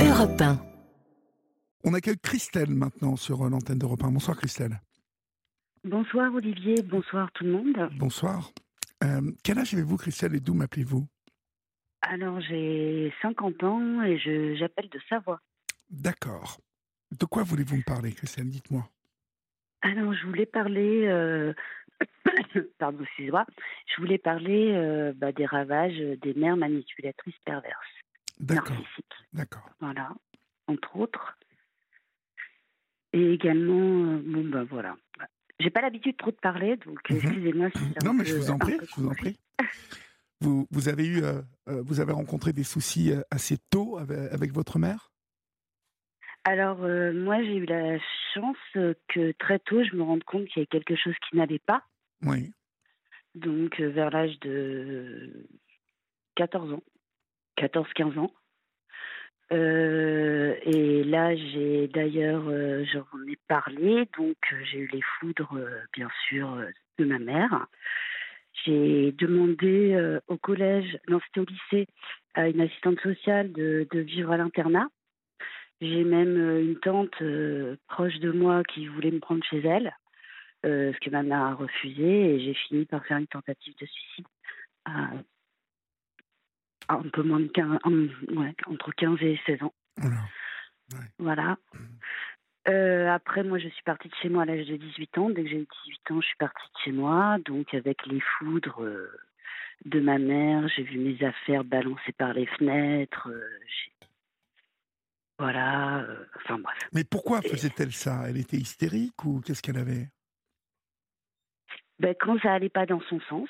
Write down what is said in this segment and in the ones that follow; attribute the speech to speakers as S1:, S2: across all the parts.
S1: Europe 1.
S2: On accueille Christelle maintenant sur euh, l'antenne d'Europe 1. Bonsoir Christelle.
S3: Bonsoir Olivier, bonsoir tout le monde.
S2: Bonsoir. Euh, quel âge avez-vous Christelle et d'où m'appelez-vous?
S3: Alors j'ai 50 ans et je, j'appelle de Savoie.
S2: D'accord. De quoi voulez-vous me parler Christelle? Dites-moi.
S3: Alors je voulais parler, euh, pardon excusez-moi, je voulais parler euh, bah, des ravages des mères manipulatrices perverses,
S2: D'accord.
S3: voilà, entre autres. Et également, euh, bon ben voilà. J'ai pas l'habitude trop de parler, donc
S2: Mhm.
S3: excusez-moi si
S2: Non mais je vous en prie, je vous en prie. Vous, vous avez eu, euh, euh, vous avez rencontré des soucis assez tôt avec, avec votre mère?
S3: Alors, euh, moi, j'ai eu la chance que très tôt, je me rende compte qu'il y avait quelque chose qui n'allait pas.
S2: Oui.
S3: Donc, vers l'âge de 14 ans, 14-15 ans. Euh, et là, j'ai d'ailleurs, euh, j'en ai parlé, donc euh, j'ai eu les foudres, bien sûr, de ma mère. J'ai demandé au collège, non, c'était au lycée, à une assistante sociale de, vivre à l'internat. J'ai même une tante proche de moi qui voulait me prendre chez elle, ce que ma mère a refusé, et j'ai fini par faire une tentative de suicide un peu moins de 15, en- ouais, entre 15 et 16 ans.
S2: Voilà.
S3: Voilà. Euh, après, moi, je suis partie de chez moi à l'âge de 18 ans. Dès que j'ai eu 18 ans, je suis partie de chez moi. Donc, avec les foudres euh, de ma mère, j'ai vu mes affaires balancées par les fenêtres. euh, voilà. enfin, bref.
S2: Mais pourquoi faisait-elle ça? Elle était hystérique ou qu'est-ce qu'elle avait?
S3: Ben, quand ça allait pas dans son sens,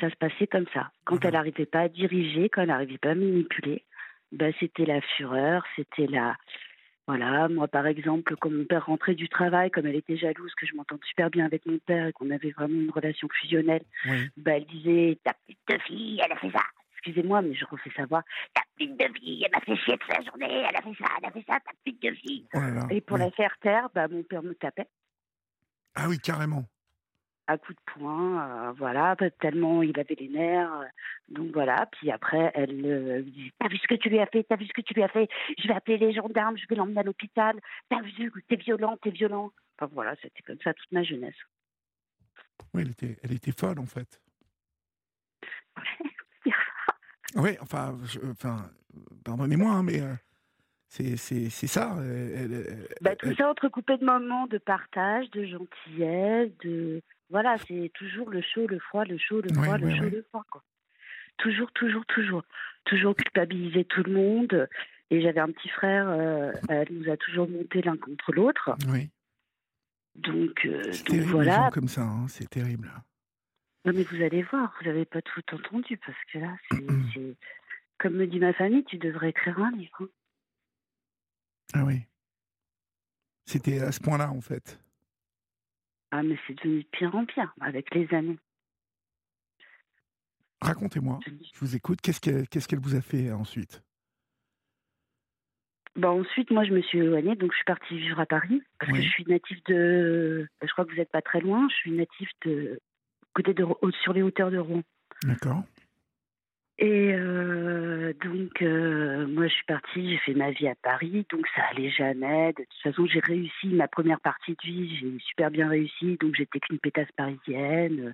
S3: ça se passait comme ça. Quand
S2: Mhm.
S3: elle n'arrivait pas à diriger, quand elle n'arrivait pas à manipuler, ben, c'était la fureur, c'était la... Voilà, moi par exemple, quand mon père rentrait du travail, comme elle était jalouse que je m'entende super bien avec mon père et qu'on avait vraiment une relation fusionnelle,
S2: Oui.
S3: ben, elle disait Ta petite de fille, elle a fait ça. Excusez-moi, mais je refais sa voix. Ta petite de fille, elle m'a fait chier toute la journée, elle a fait ça, elle a fait ça, ta petite de fille.
S2: Oh là là.
S3: Et pour
S2: oui.
S3: la faire taire, ben, mon père me tapait.
S2: Ah oui, carrément.
S3: À coups de poing, euh, voilà, tellement il avait les nerfs. euh, donc voilà, puis après, elle euh, dit T'as vu ce que tu lui as fait T'as vu ce que tu lui as fait Je vais appeler les gendarmes, je vais l'emmener à l'hôpital. T'as vu T'es violent, t'es violent. Enfin voilà, c'était comme ça toute ma jeunesse.
S2: Oui, elle était, elle était folle en fait. Oui, enfin, je- enfin, pardonnez-moi, hein, mais euh, c'est, ça. elle- elle-
S3: Bah, tout
S2: elle-
S3: ça entrecoupé de moments de partage, de gentillesse, de. Voilà, c'est toujours le chaud, le froid, le chaud, le
S2: Ouais,
S3: froid, le
S2: ouais,
S3: chaud,
S2: ouais.
S3: le froid, quoi. Toujours, toujours, toujours. Toujours culpabiliser tout le monde. Et j'avais un petit frère, euh, elle nous a toujours monté l'un contre l'autre.
S2: oui.
S3: Donc, euh, donc
S2: terrible, les
S3: voilà.
S2: gens comme ça, hein, c'est terrible.
S3: Non, mais vous allez voir, vous n'avez pas tout entendu parce que là, c'est- Comme me dit ma famille, tu devrais écrire un livre. hein.
S2: Ah oui. C'était à ce point-là, en fait.
S3: Ah, mais c'est devenu de pire en pire avec les années.
S2: Racontez-moi, je vous écoute. Qu'est-ce qu'elle, qu'est-ce qu'elle vous a fait ensuite?
S3: Bon, ensuite, moi, je me suis éloignée, donc je suis partie vivre à Paris parce
S2: Oui.
S3: que je suis native de. Je crois que vous n'êtes pas très loin. Je suis native de côté de sur les hauteurs de Rouen.
S2: D'accord.
S3: Et euh, donc, euh, moi, je suis partie, j'ai fait ma vie à Paris, donc ça allait jamais. De toute façon, j'ai réussi ma première partie de vie, j'ai super bien réussi, donc j'étais qu'une pétasse parisienne.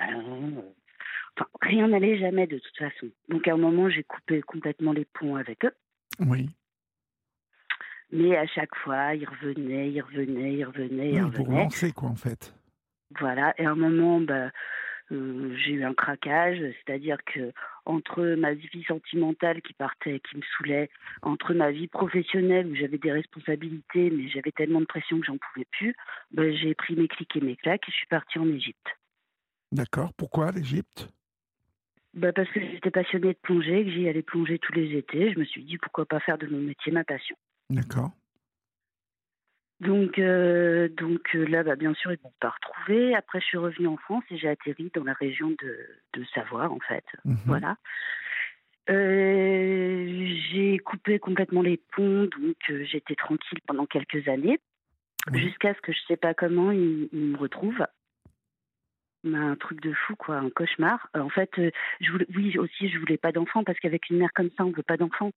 S3: Euh, enfin, rien n'allait jamais de toute façon. Donc, à un moment, j'ai coupé complètement les ponts avec eux.
S2: Oui.
S3: Mais à chaque fois, ils revenaient, ils revenaient, ils revenaient, ils
S2: Oui,
S3: revenaient.
S2: relancez, quoi, en fait.
S3: Voilà. Et à un moment, bah, euh, j'ai eu un craquage, c'est-à-dire que entre ma vie sentimentale qui partait, qui me saoulait, entre ma vie professionnelle où j'avais des responsabilités, mais j'avais tellement de pression que j'en pouvais plus, bah, j'ai pris mes clics et mes claques et je suis partie en Égypte.
S2: D'accord. Pourquoi l'Égypte?
S3: Bah, parce que j'étais passionnée de plongée, que j'y allais plonger tous les étés. Je me suis dit pourquoi pas faire de mon métier ma passion.
S2: D'accord.
S3: Donc, euh, donc euh, là, bah, bien sûr, ils m'ont pas retrouvé. Après, je suis revenue en France et j'ai atterri dans la région de, de Savoie, en fait.
S2: Mhm.
S3: Voilà. Euh, j'ai coupé complètement les ponts, donc euh, j'étais tranquille pendant quelques années, jusqu'à ce que je sais pas comment ils, ils me retrouvent. Un truc de fou, quoi, un cauchemar. En fait, je voulais, oui, aussi, je voulais pas d'enfant parce qu'avec une mère comme ça, on veut pas d'enfant.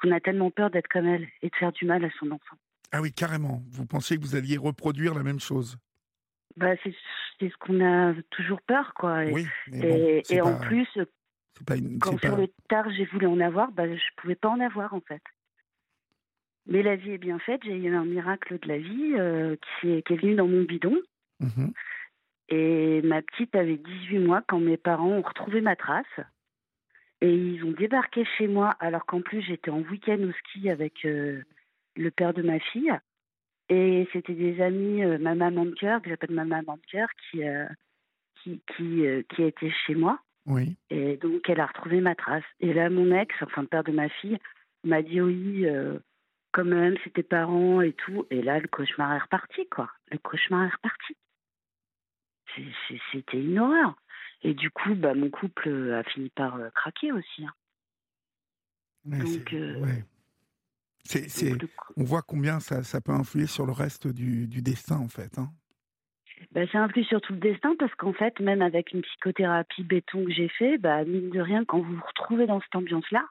S3: qu'on a tellement peur d'être comme elle et de faire du mal à son enfant.
S2: Ah oui, carrément. Vous pensiez que vous alliez reproduire la même chose?
S3: Bah, C'est ce qu'on a toujours peur, quoi. Et,
S2: Oui, bon,
S3: et, en plus,
S2: pas une-
S3: quand sur
S2: pas-
S3: le tard j'ai voulu en avoir, bah, je pouvais pas en avoir en fait. Mais la vie est bien faite, j'ai eu un miracle de la vie euh, qui, est, qui est venu dans mon bidon.
S2: Mhm.
S3: Et ma petite avait 18 mois quand mes parents ont retrouvé ma trace. Et ils ont débarqué chez moi alors qu'en plus j'étais en week-end au ski avec euh, le père de ma fille. Et c'était des amis, euh, ma maman de cœur, que j'appelle ma maman de cœur, qui, euh, qui, qui, euh, qui était chez moi.
S2: Oui.
S3: Et donc, elle a retrouvé ma trace. Et là, mon ex, enfin le père de ma fille, m'a dit oui, euh, quand même, c'est tes parents et tout. Et là, le cauchemar est reparti, quoi. Le cauchemar est reparti. C'était une horreur. Et du coup, bah, mon couple a fini par craquer aussi. hein.
S2: Ouais,
S3: Donc,
S2: c'est- ouais. On voit combien ça, ça peut influer sur le reste du, du destin, en fait. hein.
S3: bah, ça influe sur tout le destin parce qu'en fait, même avec une psychothérapie béton que j'ai fait, bah, mine de rien, quand vous vous retrouvez dans cette ambiance-là,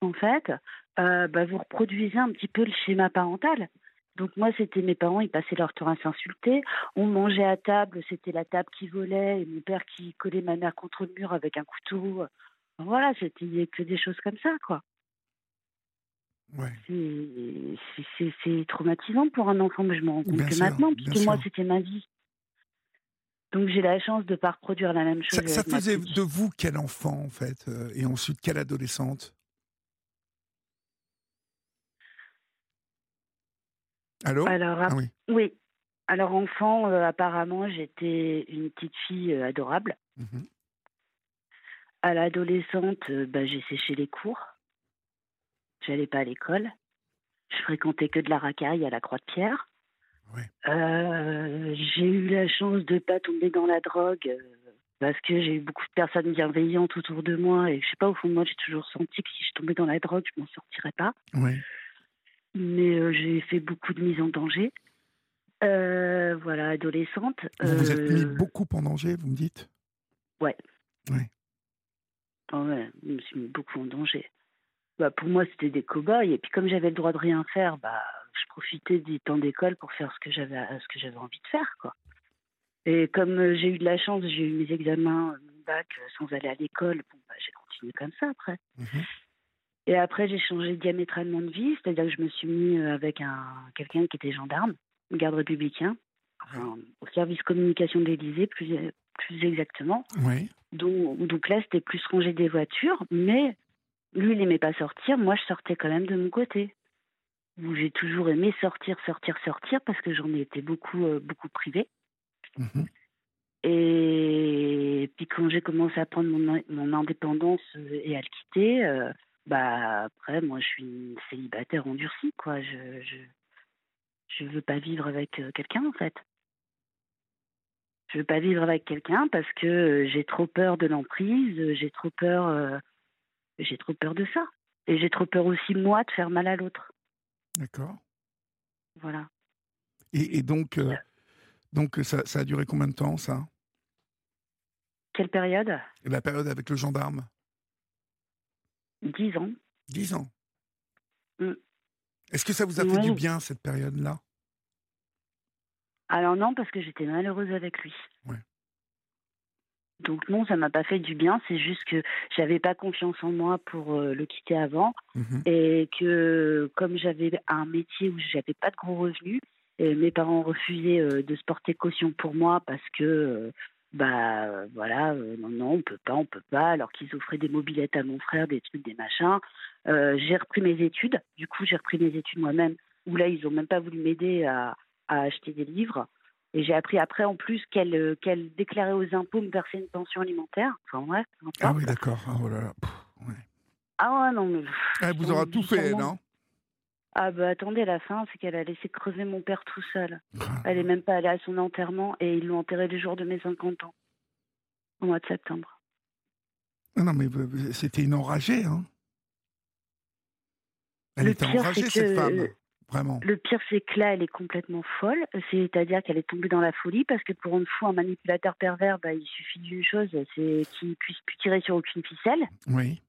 S3: en fait, euh, bah, vous reproduisez un petit peu le schéma parental. Donc moi, c'était mes parents, ils passaient leur temps à s'insulter. On mangeait à table, c'était la table qui volait et mon père qui collait ma mère contre le mur avec un couteau. Voilà, c'était que des choses comme ça, quoi.
S2: Ouais.
S3: C'est- traumatisant pour un enfant, mais je me rends compte
S2: Bien
S3: que
S2: sûr,
S3: maintenant, puisque moi, c'était ma vie. Donc j'ai la chance de ne pas reproduire la même chose.
S2: Ça, ça faisait de vous quel enfant, en fait, euh, et ensuite quelle adolescente? Allô?
S3: Alors,
S2: Ah oui.
S3: oui. Alors enfant, euh, apparemment, j'étais une petite fille euh, adorable.
S2: Mhm.
S3: À l'adolescente, bah, j'ai séché les cours. J'allais pas à l'école. Je fréquentais que de la racaille à la Croix-de-Pierre.
S2: Ouais.
S3: Euh, j'ai eu la chance de pas tomber dans la drogue euh, parce que j'ai eu beaucoup de personnes bienveillantes autour de moi et je sais pas au fond de moi j'ai toujours senti que si je tombais dans la drogue je m'en sortirais pas.
S2: Oui.
S3: Mais euh, j'ai fait beaucoup de mise en danger. Voilà, adolescente.
S2: Vous vous êtes mis beaucoup en danger, vous me dites?
S3: Ah ouais, je me suis mis beaucoup en danger. Bah, pour moi, c'était des cow-boys. Et puis, comme j'avais le droit de rien faire, bah, je profitais du temps d'école pour faire ce que j'avais ce que j'avais envie de faire. Quoi. Et comme euh, j'ai eu de la chance, j'ai eu mes examens, euh, mon bac, euh, sans aller à l'école, bon, bah, j'ai continué comme ça après.
S2: Mhm.
S3: Et après, j'ai changé diamétralement de vie, c'est-à-dire que je me suis mis avec un quelqu'un qui était gendarme, garde républicain, enfin, au service communication de l'Élysée, plus, plus exactement.
S2: Oui.
S3: Donc, donc là, c'était plus ranger des voitures, mais lui, il n'aimait pas sortir. Moi, je sortais quand même de mon côté. J'ai toujours aimé sortir, sortir, sortir, parce que j'en ai été beaucoup, euh, beaucoup privée.
S2: Mhm.
S3: Et puis quand j'ai commencé à prendre mon, mon indépendance euh, et à le quitter, euh, bah après, moi, je suis une célibataire endurcie, quoi. Je, je, je veux pas vivre avec quelqu'un, en fait. Je veux pas vivre avec quelqu'un parce que j'ai trop peur de l'emprise, j'ai trop peur, j'ai trop peur de ça, et j'ai trop peur aussi moi de faire mal à l'autre.
S2: D'accord.
S3: Voilà.
S2: Et, et donc, euh, donc ça, ça a duré combien de temps, ça?
S3: Quelle période?
S2: La période avec le gendarme
S3: Dix ans.
S2: Dix ans.
S3: Mm.
S2: Est-ce que ça vous a fait du bien, cette période-là?
S3: Alors non, parce que j'étais malheureuse avec lui.
S2: Ouais.
S3: Donc non, ça m'a pas fait du bien. C'est juste que j'avais pas confiance en moi pour euh, le quitter avant
S2: Mhm.
S3: et que comme j'avais un métier où j'avais pas de gros revenus, et mes parents refusaient euh, de se porter caution pour moi parce que euh, bah voilà, non non, on peut pas, on peut pas, alors qu'ils offraient des mobilettes à mon frère, des trucs, des machins. J'ai repris mes études. Du coup, j'ai repris mes études moi-même. Où là, ils ont même pas voulu m'aider à, à acheter des livres. Et j'ai appris après en plus qu'elle euh, qu'elle déclarait aux impôts me verser une pension alimentaire. Enfin bref. peu
S2: Ah oui, d'accord. Ah, oh là là. Pff, ouais.
S3: Ah ouais, non mais.
S2: Elle vous aura tout fait, non?
S3: Ah bah attendez, la fin, c'est qu'elle a laissé crever mon père tout seul.
S2: Ah,
S3: Elle est même pas allée à son enterrement et ils l'ont enterré le jour de mes 50 ans, au mois de septembre.
S2: Non, non, mais c'était une enragée, hein Elle
S3: Le
S2: était
S3: pire,
S2: enragée,
S3: c'est
S2: cette
S3: que-
S2: femme. Vraiment.
S3: Le pire, c'est que là, elle est complètement folle. C'est-à-dire qu'elle est tombée dans la folie parce que pour une fois, un manipulateur pervers, bah, il suffit d'une chose, c'est qu'il puisse plus tirer sur aucune ficelle.
S2: Oui.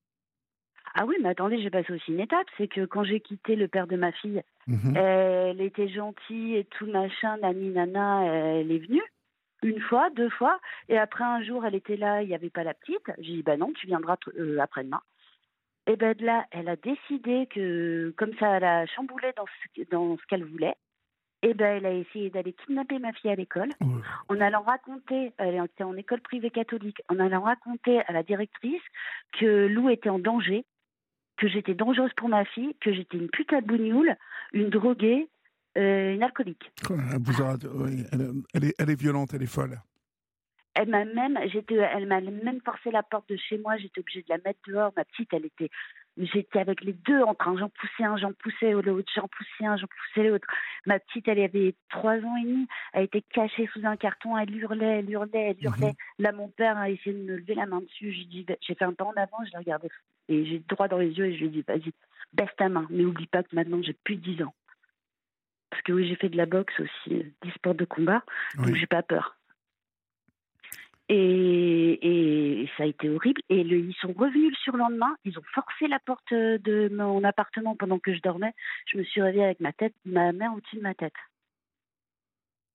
S3: Ah oui, mais attendez, j'ai passé aussi une étape. C'est que quand j'ai quitté le père de ma fille,
S2: Mhm.
S3: elle était gentille et tout machin, nani nana, elle est venue. Une fois, deux fois. Et après, un jour, elle était là, il n'y avait pas la petite. J'ai dit, bah non, tu viendras euh, après-demain. Et ben de là, elle a décidé que, comme ça, elle a chamboulé dans ce, dans ce qu'elle voulait. Et ben elle a essayé d'aller kidnapper ma fille à l'école. En allant raconter, elle était en école privée catholique, en allant raconter à la directrice que Lou était en danger, que j'étais dangereuse pour ma fille, que j'étais une putain de bougnoule, une droguée, euh, une alcoolique.
S2: elle, vous aura- oui, elle- elle est, elle est violente, elle est folle.
S3: Elle m'a même, j'étais, elle m'a même forcé la porte de chez moi. J'étais obligée de la mettre dehors. Ma petite, elle était, j'étais avec les deux en train. J'en poussais un, j'en poussais l'autre, j'en poussais un, j'en poussais l'autre. Ma petite, elle avait trois ans et demi. Elle était cachée sous un carton. Elle hurlait, elle hurlait, elle hurlait. Là, mon père a essayé de me lever la main dessus. J'ai dit, j'ai fait un pas en avant. Je l'ai regardé et j'ai droit dans les yeux et je lui ai dit, vas-y, baisse ta main. Mais oublie pas que maintenant j'ai plus de 10 ans. Parce que oui, j'ai fait de la boxe aussi, des sports de combat. Donc
S2: Oui.
S3: j'ai pas peur. Et, et ça a été horrible. Et le- ils sont revenus le surlendemain. Ils ont forcé la porte de mon appartement pendant que je dormais. Je me suis réveillée avec ma tête, ma mère au-dessus de ma tête.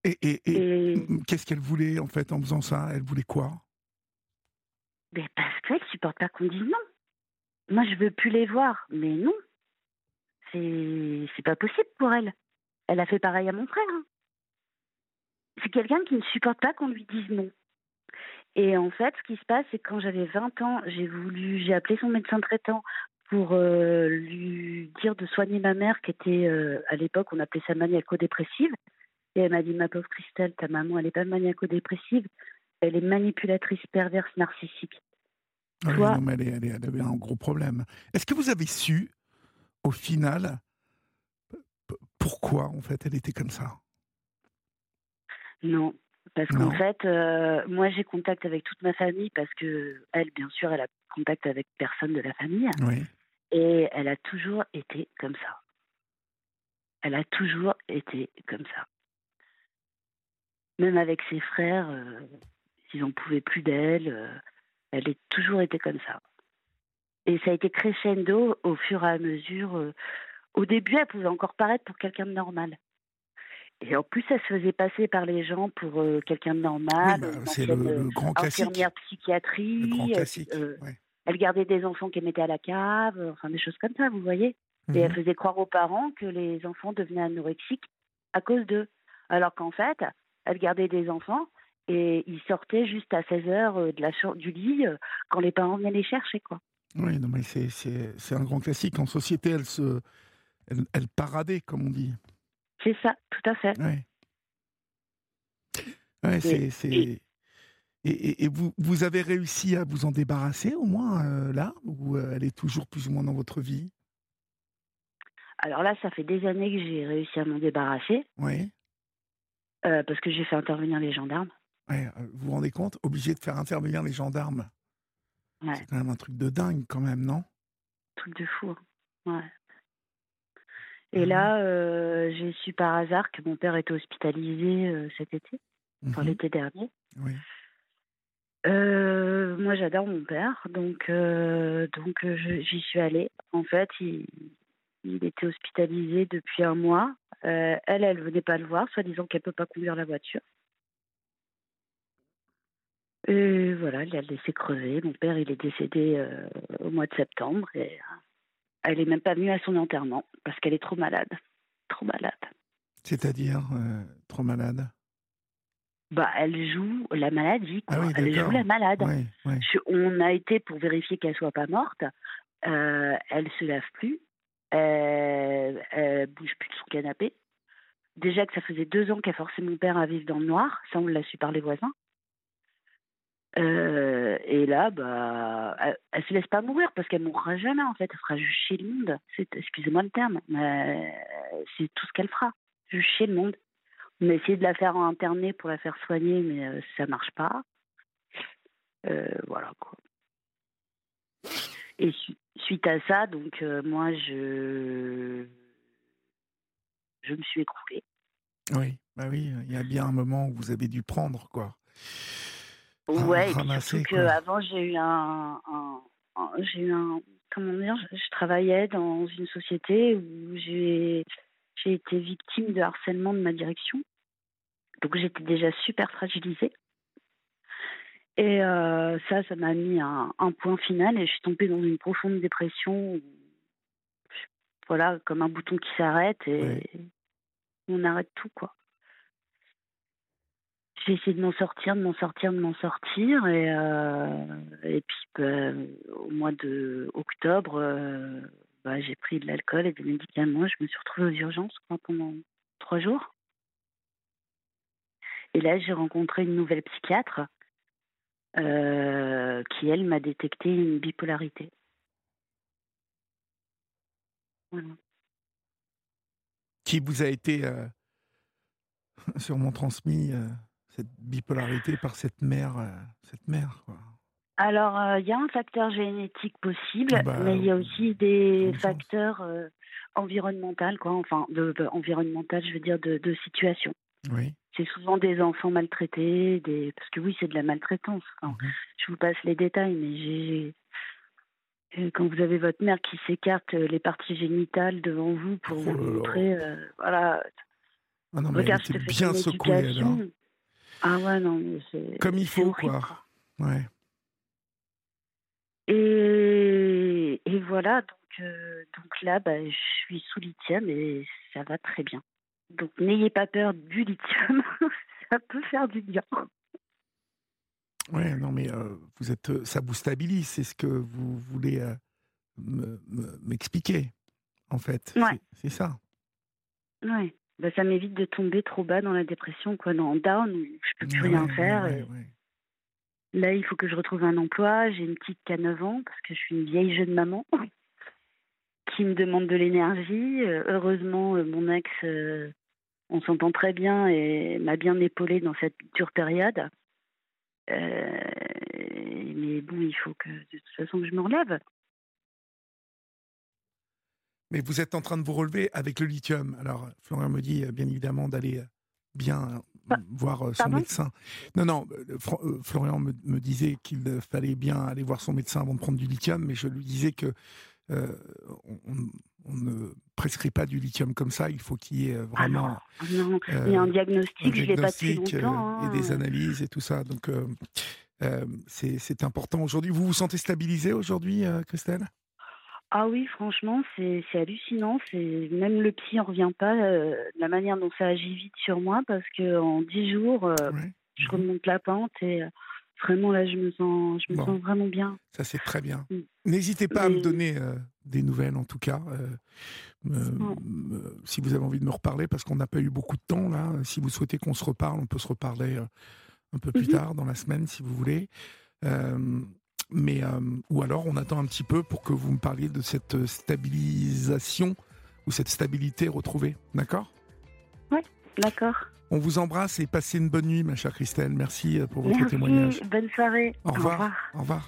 S2: Et, et- qu'est-ce qu'elle voulait en fait en faisant ça? Elle voulait quoi?
S3: Mais parce qu'elle supporte pas qu'on dise non. Moi, je veux plus les voir, mais non. C'est c'est pas possible pour elle. Elle a fait pareil à mon frère. hein. C'est quelqu'un qui ne supporte pas qu'on lui dise non. Et en fait, ce qui se passe, c'est que quand j'avais 20 ans, j'ai voulu, j'ai appelé son médecin traitant pour euh, lui dire de soigner ma mère, qui était euh, à l'époque, on appelait ça maniaco-dépressive. Et elle m'a dit, ma pauvre Christelle, ta maman, elle n'est pas maniaco-dépressive, elle est manipulatrice perverse narcissique.
S2: Ah
S3: Toi-
S2: non, mais elle, est- elle est- elle avait un gros problème. Est-ce que vous avez su, au final, pourquoi en fait elle était comme ça?
S3: Non, parce qu'en fait, euh, moi j'ai contact avec toute ma famille parce que elle, bien sûr, elle a contact avec personne de la famille
S2: Oui.
S3: et elle a toujours été comme ça. Elle a toujours été comme ça. Même avec ses frères, euh, ils n'en pouvaient plus d'elle. euh, elle a toujours été comme ça. Et ça a été crescendo au fur et à mesure. au début, elle pouvait encore paraître pour quelqu'un de normal. Et en plus, elle se faisait passer par les gens pour euh, quelqu'un de normal.
S2: Oui, bah, c'est le, le grand classique.
S3: infirmière psychiatrie.
S2: Le grand
S3: euh,
S2: classique.
S3: euh,
S2: ouais.
S3: elle gardait des enfants qu'elle mettait à la cave, euh, enfin des choses comme ça, vous voyez. Et elle
S2: Mhm.
S3: faisait croire aux parents que les enfants devenaient anorexiques à cause d'eux. Alors qu'en fait, elle gardait des enfants et ils sortaient juste à 16 heures euh, de la chambre, du lit euh, quand les parents venaient les chercher, quoi.
S2: Oui, non, mais c'est- un grand classique. En société, elle se, elle, elle paradait, comme on dit.
S3: C'est ça, tout à fait.
S2: Ouais. Ouais, c'est, c'est- Et, et- et vous, vous avez réussi à vous en débarrasser au moins euh, là Ou euh, elle est toujours plus ou moins dans votre vie?
S3: Alors là, ça fait des années que j'ai réussi à m'en débarrasser
S2: Oui.
S3: euh, parce que j'ai fait intervenir les gendarmes.
S2: Ouais, vous vous rendez compte? Obligé de faire intervenir les gendarmes.
S3: Ouais,
S2: C'est quand même un truc de dingue, quand même, non?
S3: Truc de fou. hein. Ouais. Et
S2: Mhm.
S3: là, euh, j'ai su par hasard que mon père était hospitalisé euh, cet été, enfin
S2: Mhm.
S3: l'été dernier.
S2: Oui.
S3: Euh, moi, j'adore mon père, donc euh, donc j'y suis allée. En fait, il, il était hospitalisé depuis un mois. Elle, elle venait pas le voir, soi-disant qu'elle peut pas conduire la voiture. Et voilà, elle l'a laissé crever. Mon père, il est décédé au mois de septembre et elle est même pas venue à son enterrement parce qu'elle est trop malade, trop malade.
S2: C'est-à-dire euh, trop malade?
S3: Bah, elle joue la maladie, quoi.
S2: Ah oui,
S3: elle joue la malade.
S2: Oui, oui.
S3: Je- on a été pour vérifier qu'elle soit pas morte. Euh, elle se lave plus. Euh, elle bouge plus de son canapé. Déjà que ça faisait deux ans qu'elle forçait mon père à vivre dans le noir. Ça, on l'a su par les voisins. Euh, et là, bah, elle, elle se laisse pas mourir parce qu'elle mourra jamais en fait. Elle fera juste chier le monde. Excusez-moi le terme, mais c'est tout ce qu'elle fera. Juste chier le monde. On a essayé de la faire interner pour la faire soigner, mais euh, ça marche pas. Euh, voilà quoi. Et su- suite à ça, donc euh, moi je je me suis écroulée.
S2: Oui, bah oui, il y a bien un moment où vous avez dû prendre, quoi. Ah,
S3: Ouais, et puis surtout qu'avant j'ai eu un, un- un- j'ai eu un comment dire, je, travaillais dans une société où j'ai j'ai été victime de harcèlement de ma direction. Donc j'étais déjà super fragilisée. Et euh, ça, ça m'a mis un, un, point final et je suis tombée dans une profonde dépression. voilà, comme un bouton qui s'arrête et on arrête tout, quoi. J'ai essayé de m'en sortir, de m'en sortir, de m'en sortir. Et, euh, et puis, bah, au mois de euh, bah, j'ai pris de l'alcool et des médicaments. Je me suis retrouvée aux urgences pendant trois jours. Et là, j'ai rencontré une nouvelle psychiatre euh, qui, elle, m'a détecté une bipolarité.
S2: Qui vous a été sûrement transmis cette bipolarité par cette mère, cette mère quoi.
S3: Alors, il y a un facteur génétique possible, bah, mais il y a aussi des facteurs environnementaux, quoi. Enfin, de, environnemental, je veux dire, de, de situation.
S2: Oui
S3: c'est souvent des enfants maltraités, des... parce que oui, c'est de la maltraitance. Mhm. Je vous passe les détails, mais j'ai euh, quand vous avez votre mère qui s'écarte euh, les parties génitales devant vous pour oh vous montrer, euh, voilà.
S2: Ah non, mais Regarde, te fais bien secoué
S3: Ah ouais, non, mais c'est.
S2: Comme il faut, quoi. Ouais.
S3: Et, et voilà, donc, donc là, bah, je suis sous lithium et ça va très bien. Donc n'ayez pas peur du lithium, ça peut faire du bien.
S2: Ouais, non, mais euh, vous êtes, euh, ça vous stabilise, c'est ce que vous voulez euh, m'expliquer, en fait.
S3: Ouais.
S2: C'est ça.
S3: Ouais. Bah, ça m'évite de tomber trop bas dans la dépression, quoi, dans down, où je peux plus rien faire. Là, il faut que je retrouve un emploi. J'ai une petite qui a 9 ans, parce que je suis une vieille jeune maman qui me demande de l'énergie. heureusement, mon ex on s'entend très bien et m'a bien épaulé dans cette dure période. Euh, mais bon, il faut que de toute façon que je me relève.
S2: Mais vous êtes en train de vous relever avec le lithium. Alors, Florian me dit bien évidemment d'aller bien voir euh, son médecin. Non, non, euh, Florian me, me disait qu'il fallait bien aller voir son médecin avant de prendre du lithium, mais je lui disais que euh, on, ne prescrit pas du lithium comme ça. Il faut qu'il y ait euh, ah vraiment.
S3: non, il y a un diagnostic, je l'ai pas depuis longtemps.
S2: Euh, et des hein. analyses et tout ça. Donc, c'est important aujourd'hui. Vous vous sentez stabilisé aujourd'hui, Christelle?
S3: Ah oui, franchement, c'est hallucinant. C'est même le psy en revient pas la manière dont ça agit vite sur moi parce que en dix jours, je remonte la pente et vraiment là, je me sens, je me sens vraiment bien.
S2: Ça, c'est très bien. Mm. N'hésitez pas à me donner euh, des nouvelles, en tout cas, euh, si vous avez envie de me reparler, parce qu'on n'a pas eu beaucoup de temps là. Si vous souhaitez qu'on se reparle, on peut se reparler euh, un peu plus mhm. tard dans la semaine, si vous voulez. Mais ou alors, on attend un petit peu pour que vous me parliez de cette stabilisation ou cette stabilité retrouvée. D'accord?
S3: Oui, d'accord.
S2: On vous embrasse et passez une bonne nuit, ma chère Christelle. Merci euh, pour votre témoignage.
S3: Bonne soirée.
S2: Au revoir. Au revoir.